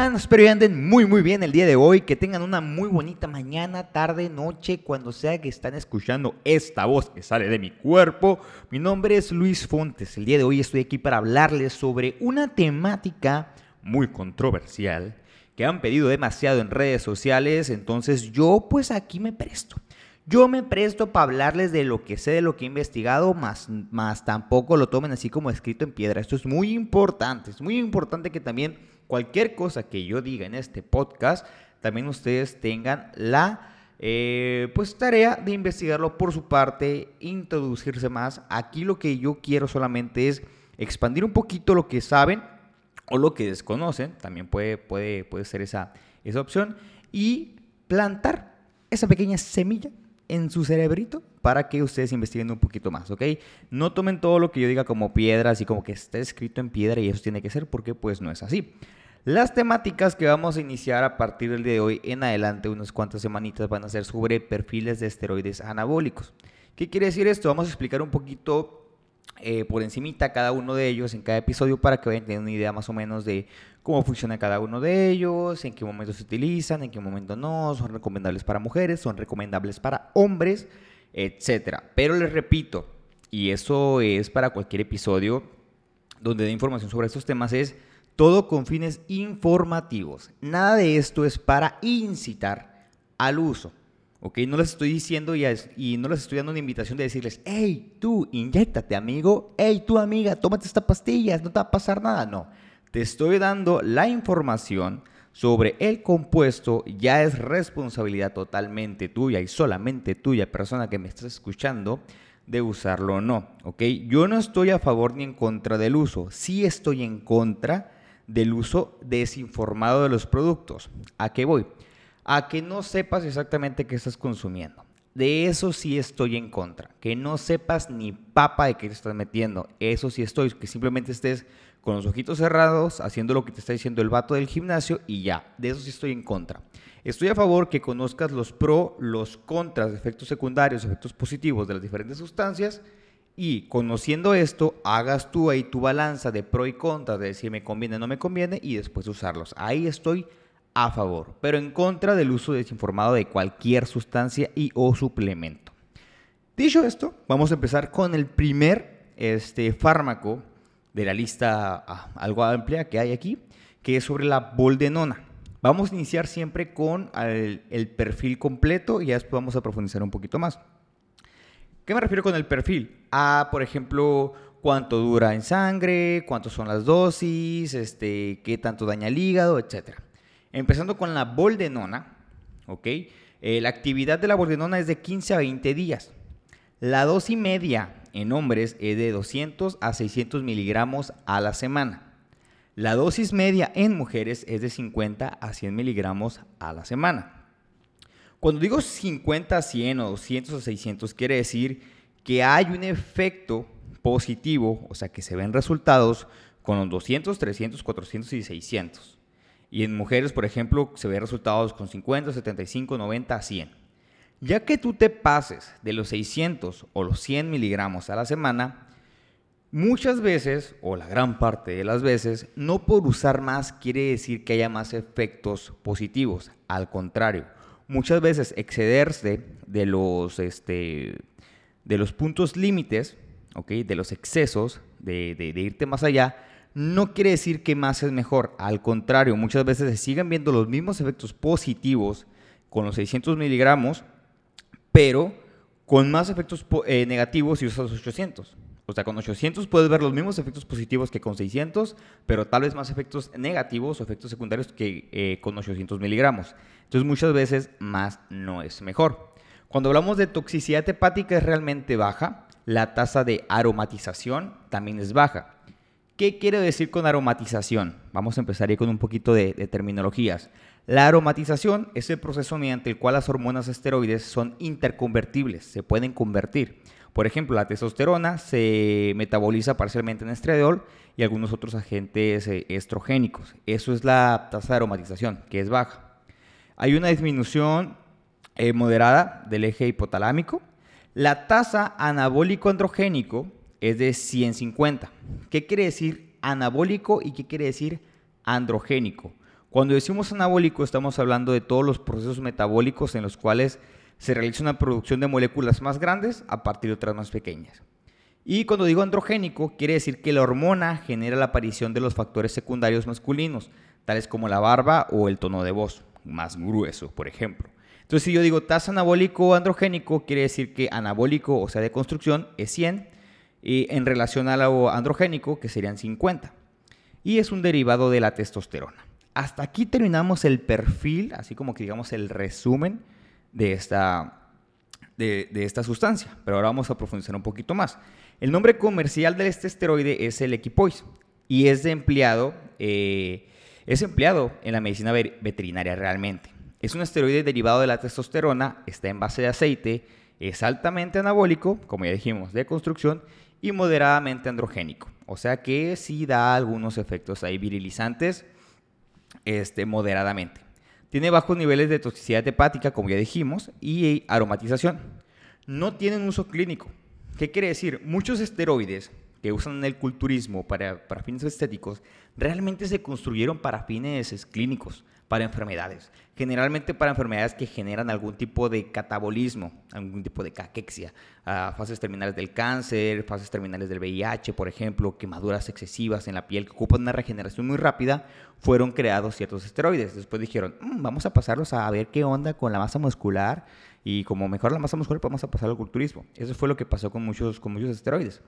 Espero que anden muy muy bien el día de hoy, que tengan una muy bonita mañana, tarde, noche, cuando sea que están escuchando esta voz que sale de mi cuerpo. Mi nombre es Luis Fontes. El día de hoy estoy aquí para hablarles sobre una temática muy controversial que han pedido demasiado en redes sociales, entonces yo pues aquí me presto. Yo me presto para hablarles de lo que sé, de lo que he investigado, más, más tampoco lo tomen así como escrito en piedra. Esto es muy importante, es muy importante que también cualquier cosa que yo diga en este podcast, también ustedes tengan la eh, pues tarea de investigarlo por su parte, introducirse más. Aquí lo que yo quiero solamente es expandir un poquito lo que saben o lo que desconocen, también puede, puede, puede ser esa, esa opción, y plantar esa pequeña semilla en su cerebrito para que ustedes investiguen un poquito más, ¿ok? No tomen todo lo que yo diga como piedra, así como que está escrito en piedra y eso tiene que ser porque pues no es así. Las temáticas que vamos a iniciar a partir del día de hoy en adelante, unas cuantas semanitas, van a ser sobre perfiles de esteroides anabólicos. ¿Qué quiere decir esto? Vamos a explicar un poquito eh, por encimita cada uno de ellos en cada episodio para que vayan teniendo una idea más o menos de cómo funciona cada uno de ellos, en qué momento se utilizan, en qué momento no, son recomendables para mujeres, son recomendables para hombres, etcétera. Pero les repito, y eso es para cualquier episodio donde dé información sobre estos temas, es todo con fines informativos. Nada de esto es para incitar al uso. ¿Ok? No les estoy diciendo y, no les estoy dando una invitación de decirles, hey, tú, inyectate, amigo, hey, tú, amiga, tómate esta pastilla, no te va a pasar nada. No, te estoy dando la información sobre el compuesto, ya es responsabilidad totalmente tuya y solamente tuya, persona que me estás escuchando, de usarlo o no, ¿ok? Yo no estoy a favor ni en contra del uso, sí estoy en contra del uso desinformado de los productos. ¿A qué voy? A que no sepas exactamente qué estás consumiendo. De eso sí estoy en contra. Que no sepas ni papa de qué te estás metiendo. Eso sí estoy. Que simplemente estés con los ojitos cerrados, haciendo lo que te está diciendo el vato del gimnasio y ya. De eso sí estoy en contra. Estoy a favor que conozcas los pro, los contras, efectos secundarios, efectos positivos de las diferentes sustancias y conociendo esto, hagas tú ahí tu balanza de pro y contra, de si me conviene o no me conviene, y después usarlos. Ahí estoy a favor, pero en contra del uso desinformado de cualquier sustancia y o suplemento. Dicho esto, vamos a empezar con el primer este, fármaco de la lista ah, algo amplia que hay aquí, que es sobre la boldenona. Vamos a iniciar siempre con el, perfil completo y ya después vamos a profundizar un poquito más. ¿Qué me refiero con el perfil? A, por ejemplo, cuánto dura en sangre, cuántas son las dosis, este, qué tanto daña el hígado, etc. Empezando con la boldenona, ¿ok? Eh, la actividad de la boldenona es de 15 a 20 días. La dosis media en hombres es de 200 a 600 miligramos a la semana. La dosis media en mujeres es de 50 a 100 miligramos a la semana. Cuando digo 50 100 o 200 o 600, quiere decir que hay un efecto positivo, o sea, que se ven resultados con los 200, 300, 400 y 600. Y en mujeres, por ejemplo, se ven resultados con 50, 75, 90, 100. Ya que tú te pases de los 600 o los 100 miligramos a la semana, muchas veces, o la gran parte de las veces, no por usar más quiere decir que haya más efectos positivos. Al contrario, muchas veces excederse de los, este, de los puntos límites, de los excesos, de, de, irte más allá, no quiere decir que más es mejor. Al contrario, muchas veces se siguen viendo los mismos efectos positivos con los 600 miligramos, pero con más efectos eh, negativos si usas los 800. O sea, con 800 puedes ver los mismos efectos positivos que con 600, pero tal vez más efectos negativos o efectos secundarios que eh, con 800 miligramos. Entonces muchas veces más no es mejor. Cuando hablamos de toxicidad hepática es realmente baja, la tasa de aromatización también es baja. ¿Qué quiere decir con aromatización? Vamos a empezar con un poquito de, terminologías. La aromatización es el proceso mediante el cual las hormonas esteroides son interconvertibles, se pueden convertir. Por ejemplo, la testosterona se metaboliza parcialmente en estradiol y algunos otros agentes eh, estrogénicos. Eso es la tasa de aromatización, que es baja. Hay una disminución eh, moderada del eje hipotalámico. La tasa anabólico androgénico es de 150. ¿Qué quiere decir anabólico y qué quiere decir androgénico? Cuando decimos anabólico estamos hablando de todos los procesos metabólicos en los cuales se realiza una producción de moléculas más grandes a partir de otras más pequeñas. Y cuando digo androgénico, quiere decir que la hormona genera la aparición de los factores secundarios masculinos, tales como la barba o el tono de voz, más grueso, por ejemplo. Entonces, si yo digo tasa anabólico o androgénico, quiere decir que anabólico, o sea, de construcción, es 100, y en relación a lo androgénico, que serían 50. Y es un derivado de la testosterona. Hasta aquí terminamos el perfil, así como que digamos el resumen de esta, de, esta sustancia. Pero ahora vamos a profundizar un poquito más. El nombre comercial de este esteroide es el Equipoise y es empleado, eh, es empleado en la medicina veterinaria realmente. Es un esteroide derivado de la testosterona, está en base de aceite, es altamente anabólico, como ya dijimos, de construcción y moderadamente androgénico. O sea que sí da algunos efectos ahí virilizantes este, moderadamente. Tiene bajos niveles de toxicidad hepática, como ya dijimos, y aromatización. No tienen uso clínico. ¿Qué quiere decir? Muchos esteroides que usan en el culturismo para, para fines estéticos realmente se construyeron para fines clínicos para enfermedades. Generalmente para enfermedades que generan algún tipo de catabolismo, algún tipo de caquexia, fases terminales del cáncer, fases terminales del VIH, por ejemplo, quemaduras excesivas en la piel que ocupan una regeneración muy rápida, fueron creados ciertos esteroides. Después dijeron, mm, vamos a pasarlos a ver qué onda con la masa muscular y como mejor la masa muscular, vamos a pasar al culturismo. Eso fue lo que pasó con muchos, con muchos esteroides.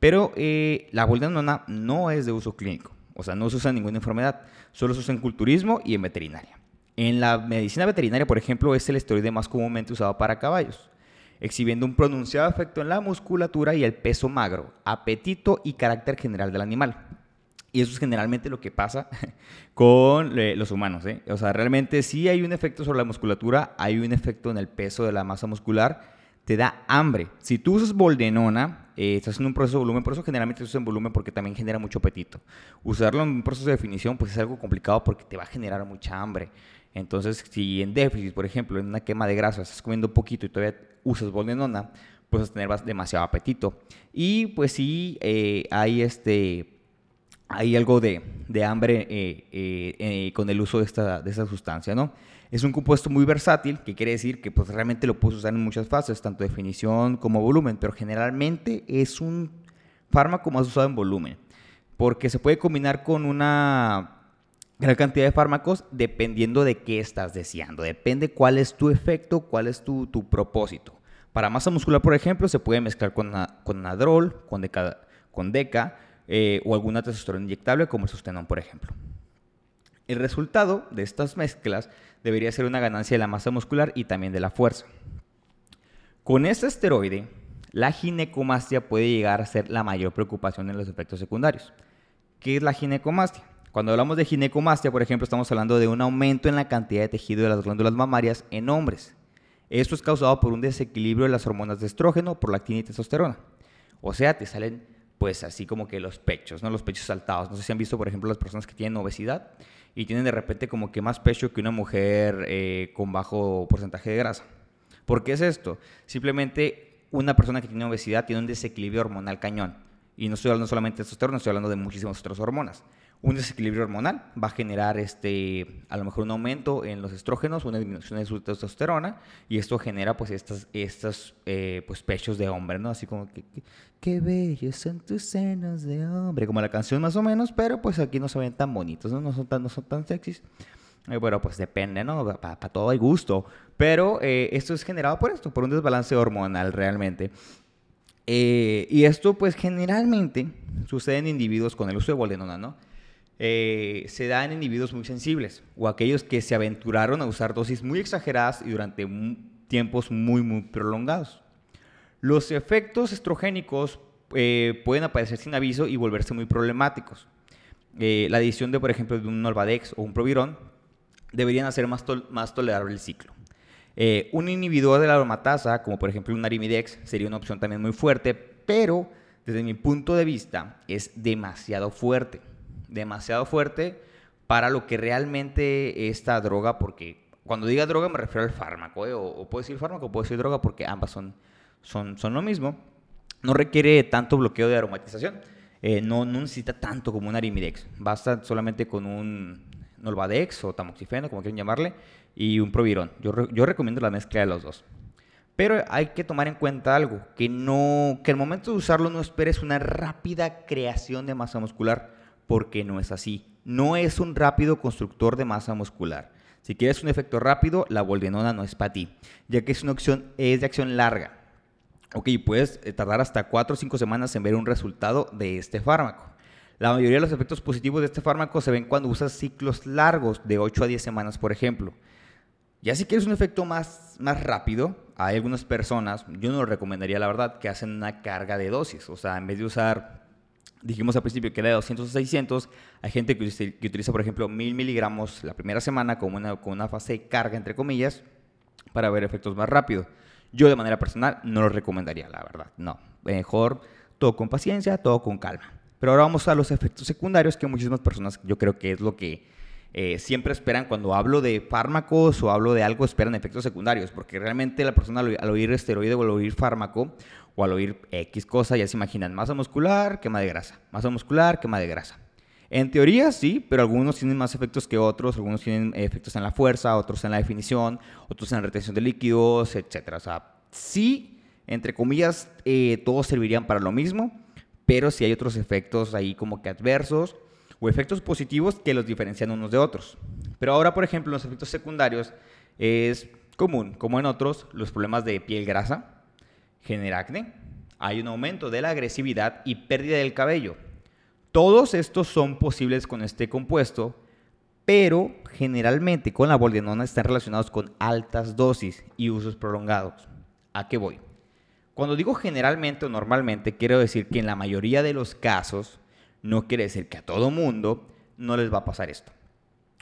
Pero eh, la boldenona no es de uso clínico. O sea, no se usa en ninguna enfermedad, solo se usa en culturismo y en veterinaria. En la medicina veterinaria, por ejemplo, es el esteroide más comúnmente usado para caballos, exhibiendo un pronunciado efecto en la musculatura y el peso magro, apetito y carácter general del animal. Y eso es generalmente lo que pasa con eh, los humanos. ¿eh? O sea, realmente sí hay un efecto sobre la musculatura, hay un efecto en el peso de la masa muscular, te da hambre. Si tú usas boldenona, eh, estás en un proceso de volumen, por eso generalmente se usa en volumen porque también genera mucho apetito. Usarlo en un proceso de definición pues es algo complicado porque te va a generar mucha hambre. Entonces, si en déficit, por ejemplo, en una quema de grasa, estás comiendo poquito y todavía usas boldenona, pues vas a tener demasiado apetito. Y pues sí, eh, hay este... Hay algo de, de hambre eh, con el uso de esta, de esta sustancia, ¿no? Es un compuesto muy versátil, que quiere decir que pues, realmente lo puedes usar en muchas fases, tanto definición como volumen, pero generalmente es un fármaco más usado en volumen, porque se puede combinar con una gran cantidad de fármacos dependiendo de qué estás deseando, depende cuál es tu efecto, cuál es tu, propósito. Para masa muscular, por ejemplo, se puede mezclar con, con Nadrol, con Deca, con Deca eh, o alguna testosterona inyectable como el Sustenón, por ejemplo. El resultado de estas mezclas debería ser una ganancia de la masa muscular y también de la fuerza. Con este esteroide, la ginecomastia puede llegar a ser la mayor preocupación en los efectos secundarios. ¿Qué es la ginecomastia? Cuando hablamos de ginecomastia, por ejemplo, estamos hablando de un aumento en la cantidad de tejido de las glándulas mamarias en hombres. Esto es causado por un desequilibrio de las hormonas de estrógeno, por lactina y testosterona. O sea, te salen pues así como que los pechos, ¿no? Los pechos saltados. No sé si han visto, por ejemplo, las personas que tienen obesidad y tienen de repente como que más pecho que una mujer eh, con bajo porcentaje de grasa. ¿Por qué es esto? Simplemente una persona que tiene obesidad tiene un desequilibrio hormonal cañón. Y no estoy hablando solamente de testosterona, estoy hablando de muchísimas otras hormonas. Un desequilibrio hormonal va a generar este, a lo mejor un aumento en los estrógenos, una disminución de su testosterona, y esto genera pues estas, estas eh, pues pechos de hombre, ¿no? Así como que, qué bellos son tus senos de hombre, como la canción más o menos, pero pues aquí no se ven tan bonitos, no, no, son, tan, no son tan sexys. Eh, bueno, pues depende, ¿no? Para todo hay gusto. Pero eh, esto es generado por esto, por un desbalance hormonal realmente. Eh, y esto, pues generalmente sucede en individuos con el uso de bolenona, ¿no? Eh, se da en individuos muy sensibles o aquellos que se aventuraron a usar dosis muy exageradas y durante tiempos muy, muy prolongados. Los efectos estrogénicos eh, pueden aparecer sin aviso y volverse muy problemáticos. la adición de, por ejemplo, de un Norvadex o un Proviron deberían hacer más, más tolerable el ciclo. Eh, un inhibidor de la aromatasa, como por ejemplo un arimidex, sería una opción también muy fuerte, pero desde mi punto de vista es demasiado fuerte. Demasiado fuerte para lo que realmente esta droga, porque cuando diga droga me refiero al fármaco, ¿eh? o, puedo decir fármaco o puedo decir droga porque ambas son, son, son lo mismo. No requiere tanto bloqueo de aromatización. Eh, no, no, necesita tanto como un arimidex. Basta solamente con un Nolvadex o tamoxifeno, como quieran llamarle, y un Provirón. Yo, yo recomiendo la mezcla de los dos. Pero hay que tomar en cuenta algo, que no que al momento de usarlo no esperes una rápida creación de masa muscular, porque no es así. No es un rápido constructor de masa muscular. Si quieres un efecto rápido, la boldenona no es para ti, ya que es una opción es de acción larga. Ok, puedes eh, tardar hasta 4 o 5 semanas en ver un resultado de este fármaco. La mayoría de los efectos positivos de este fármaco se ven cuando usas ciclos largos de 8 a 10 semanas, por ejemplo. Ya si quieres un efecto más, más rápido, hay algunas personas, yo no lo recomendaría la verdad, que hacen una carga de dosis. O sea, en vez de usar, dijimos al principio que era de 200 a 600, hay gente que, utiliza, por ejemplo, 1000 miligramos la primera semana como una, con una fase de carga, entre comillas, para ver efectos más rápido. Yo de manera personal no lo recomendaría, la verdad. No, mejor todo con paciencia, todo con calma. Pero ahora vamos a los efectos secundarios que muchísimas personas yo creo que es lo que eh, siempre esperan cuando hablo de fármacos o hablo de algo, esperan efectos secundarios, porque realmente la persona al, oír esteroide o al oír fármaco o al oír X cosa ya se imaginan masa muscular, quema de grasa, masa muscular, quema de grasa. En teoría sí, pero algunos tienen más efectos que otros, algunos tienen efectos en la fuerza, otros en la definición, otros en la retención de líquidos, etc. O sea, sí, entre comillas, eh, todos servirían para lo mismo, pero sí hay otros efectos ahí como que adversos o efectos positivos que los diferencian unos de otros. Pero ahora, por ejemplo, los efectos secundarios es común, como en otros, los problemas de piel grasa, genera hay un aumento de la agresividad y pérdida del cabello. Todos estos son posibles con este compuesto, pero generalmente con la boldenona están relacionados con altas dosis y usos prolongados. ¿A qué voy? Cuando digo generalmente o normalmente, quiero decir que en la mayoría de los casos no quiere decir que a todo mundo no les va a pasar esto.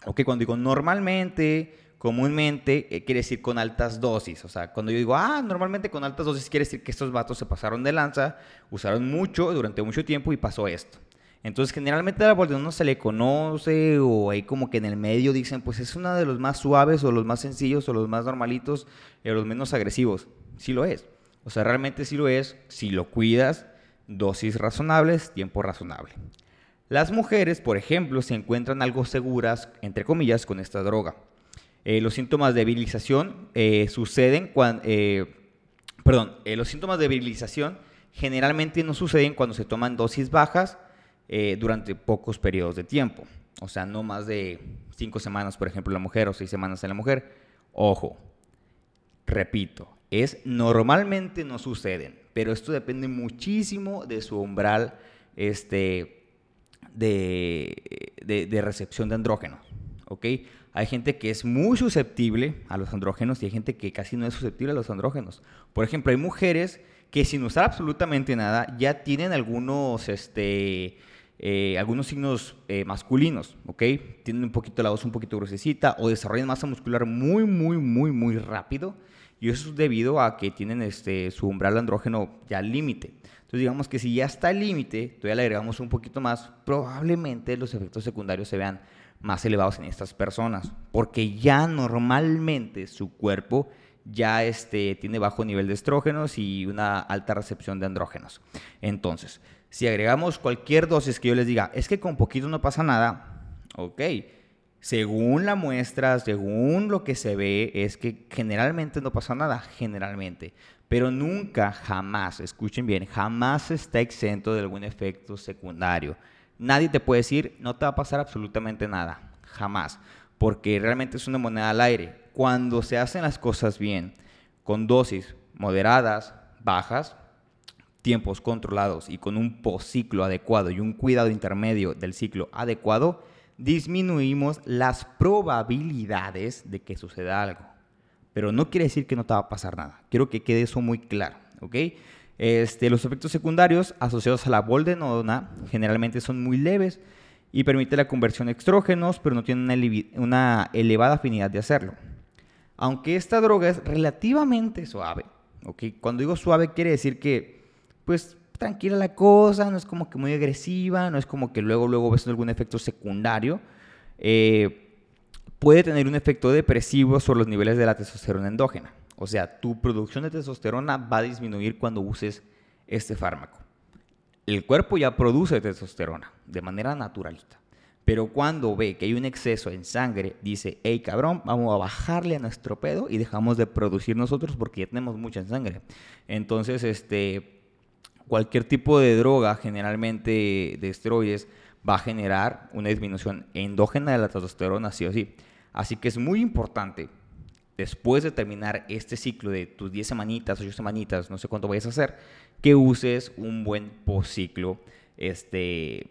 Ok, cuando digo normalmente, comúnmente, eh, quiere decir con altas dosis. O sea, cuando yo digo, ah, normalmente con altas dosis, quiere decir que estos vatos se pasaron de lanza, usaron mucho durante mucho tiempo y pasó esto. Entonces, generalmente la no se le conoce o ahí como que en el medio dicen, pues es uno de los más suaves o los más sencillos o los más normalitos o los menos agresivos. Sí lo es. O sea, realmente sí lo es si lo cuidas dosis razonables, tiempo razonable. Las mujeres, por ejemplo, se encuentran algo seguras, entre comillas, con esta droga. Eh, los síntomas de virilización eh, suceden cuando... Eh, perdón, los síntomas de virilización generalmente no suceden cuando se toman dosis bajas durante pocos periodos de tiempo. O sea, no más de cinco semanas, por ejemplo, en la mujer o seis semanas en la mujer. Ojo, repito, es normalmente no suceden pero esto depende muchísimo de su umbral este, de, de, recepción de andrógenos. ¿Ok? Hay gente que es muy susceptible a los andrógenos y hay gente que casi no es susceptible a los andrógenos. Por ejemplo, hay mujeres que sin usar absolutamente nada ya tienen algunos, este, eh, algunos signos eh, masculinos, ¿ok? Tienen un poquito la voz un poquito gruesecita o desarrollan masa muscular muy, muy, muy, muy rápido y eso es debido a que tienen este, su umbral andrógeno ya al límite. Entonces digamos que si ya está al límite, todavía le agregamos un poquito más, probablemente los efectos secundarios se vean más elevados en estas personas, porque ya normalmente su cuerpo ya este, tiene bajo nivel de estrógenos y una alta recepción de andrógenos. Entonces, si agregamos cualquier dosis que yo les diga, es que con poquito no pasa nada, ok, según la muestra, según lo que se ve, es que generalmente no pasa nada, generalmente. Pero nunca, jamás, escuchen bien, jamás está exento de algún efecto secundario. Nadie te puede decir, no te va a pasar absolutamente nada, jamás. Porque realmente es una moneda al aire. Cuando se hacen las cosas bien, con dosis moderadas, bajas, tiempos controlados y con un post-ciclo adecuado y un cuidado intermedio del ciclo adecuado, disminuimos las probabilidades de que suceda algo. Pero no quiere decir que no te va a pasar nada. Quiero que quede eso muy claro, ¿ok? Este, los efectos secundarios asociados a la boldenona generalmente son muy leves y permite la conversión de estrógenos, pero no tienen una, elevada afinidad de hacerlo. Aunque esta droga es relativamente suave, ¿ok? Cuando digo suave quiere decir que, pues, tranquila la cosa, no es como que muy agresiva, no es como que luego, luego ves algún efecto secundario. Eh, puede tener un efecto depresivo sobre los niveles de la testosterona endógena. O sea, tu producción de testosterona va a disminuir cuando uses este fármaco. El cuerpo ya produce testosterona de manera naturalista. Pero cuando ve que hay un exceso en sangre, dice, hey cabrón, vamos a bajarle a nuestro pedo y dejamos de producir nosotros porque ya tenemos mucha en sangre. Entonces, este, cualquier tipo de droga, generalmente de esteroides, va a generar una disminución endógena de la testosterona, sí o sí. Así que es muy importante, después de terminar este ciclo de tus 10 semanitas, 8 semanitas, no sé cuánto vayas a hacer, que uses un buen postciclo, este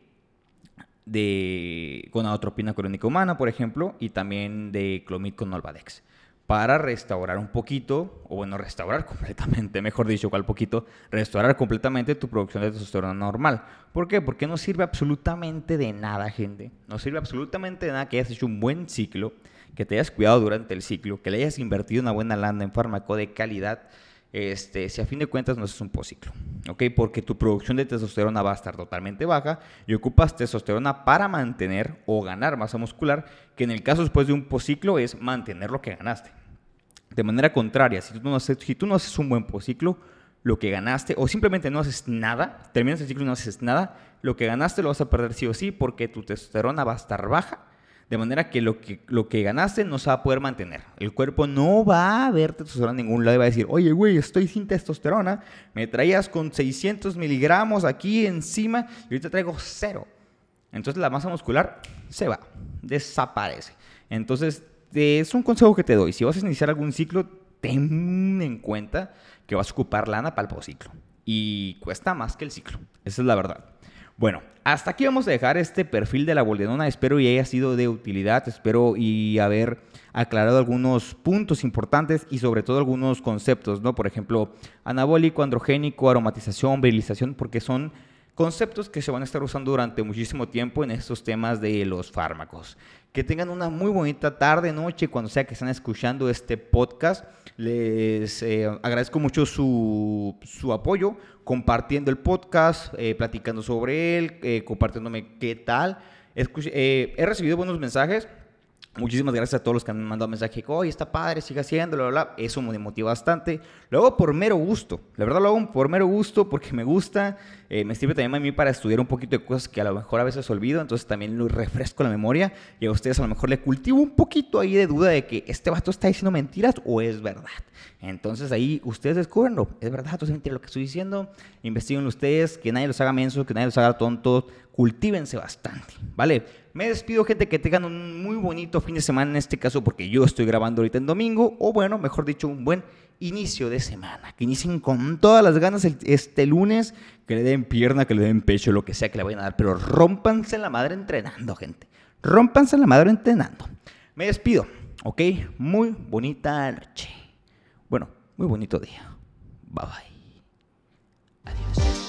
de gonadotropina crónica humana, por ejemplo, y también de clomid con Nolvadex, para restaurar un poquito, o bueno, restaurar completamente, mejor dicho, cual poquito, restaurar completamente tu producción de testosterona normal. ¿Por qué? Porque no sirve absolutamente de nada, gente. No sirve absolutamente de nada que hayas hecho un buen ciclo, que te hayas cuidado durante el ciclo, que le hayas invertido una buena lana en fármaco de calidad este, si a fin de cuentas no es un posciclo, ¿ok? Porque tu producción de testosterona va a estar totalmente baja y ocupas testosterona para mantener o ganar masa muscular, que en el caso después de un posciclo es mantener lo que ganaste. De manera contraria, si tú no haces, si tú no haces un buen posciclo, lo que ganaste, o simplemente no haces nada, terminas el ciclo y no haces nada, lo que ganaste lo vas a perder sí o sí porque tu testosterona va a estar baja de manera que lo, que lo que ganaste no se va a poder mantener. El cuerpo no va a ver testosterona en ningún lado y va a decir, oye, güey, estoy sin testosterona, me traías con 600 miligramos aquí encima y ahorita traigo cero. Entonces la masa muscular se va, desaparece. Entonces es un consejo que te doy. Si vas a iniciar algún ciclo, ten en cuenta que vas a ocupar lana para el ciclo. Y cuesta más que el ciclo. Esa es la verdad. Bueno, hasta aquí vamos a dejar este perfil de la boldenona. Espero y haya sido de utilidad. Espero y haber aclarado algunos puntos importantes y sobre todo algunos conceptos, ¿no? Por ejemplo, anabólico, androgénico, aromatización, virilización, porque son conceptos que se van a estar usando durante muchísimo tiempo en estos temas de los fármacos. Que tengan una muy bonita tarde, noche, cuando sea que estén escuchando este podcast. Les eh, agradezco mucho su, su, apoyo, compartiendo el podcast, eh, platicando sobre él, eh, compartiéndome qué tal. he recibido buenos mensajes Muchísimas gracias a todos los que han mandado mensaje, oye, está padre, siga haciéndolo, bla, bla. Eso me motiva bastante. Lo hago por mero gusto. La verdad lo por mero gusto porque me gusta. Eh, me sirve también a mí para estudiar un poquito de cosas que a lo mejor a veces olvido. Entonces también lo refresco la memoria. Y a ustedes a lo mejor le cultivo un poquito ahí de duda de que este vato está diciendo mentiras o es verdad. Entonces ahí ustedes descubrenlo. Es verdad o es mentira lo que estoy diciendo. Investiguen ustedes, que nadie los haga mensos, que nadie los haga tontos. Cultívense bastante, ¿vale? Me despido, gente, que tengan un muy bonito fin de semana en este caso, porque yo estoy grabando ahorita en domingo, o bueno, mejor dicho, un buen inicio de semana. Que inicien con todas las ganas este lunes, que le den pierna, que le den pecho, lo que sea que le vayan a dar, pero rompanse la madre entrenando, gente. Rompanse la madre entrenando. Me despido, ¿ok? Muy bonita noche. Muy bonito día. Bye bye. Adiós.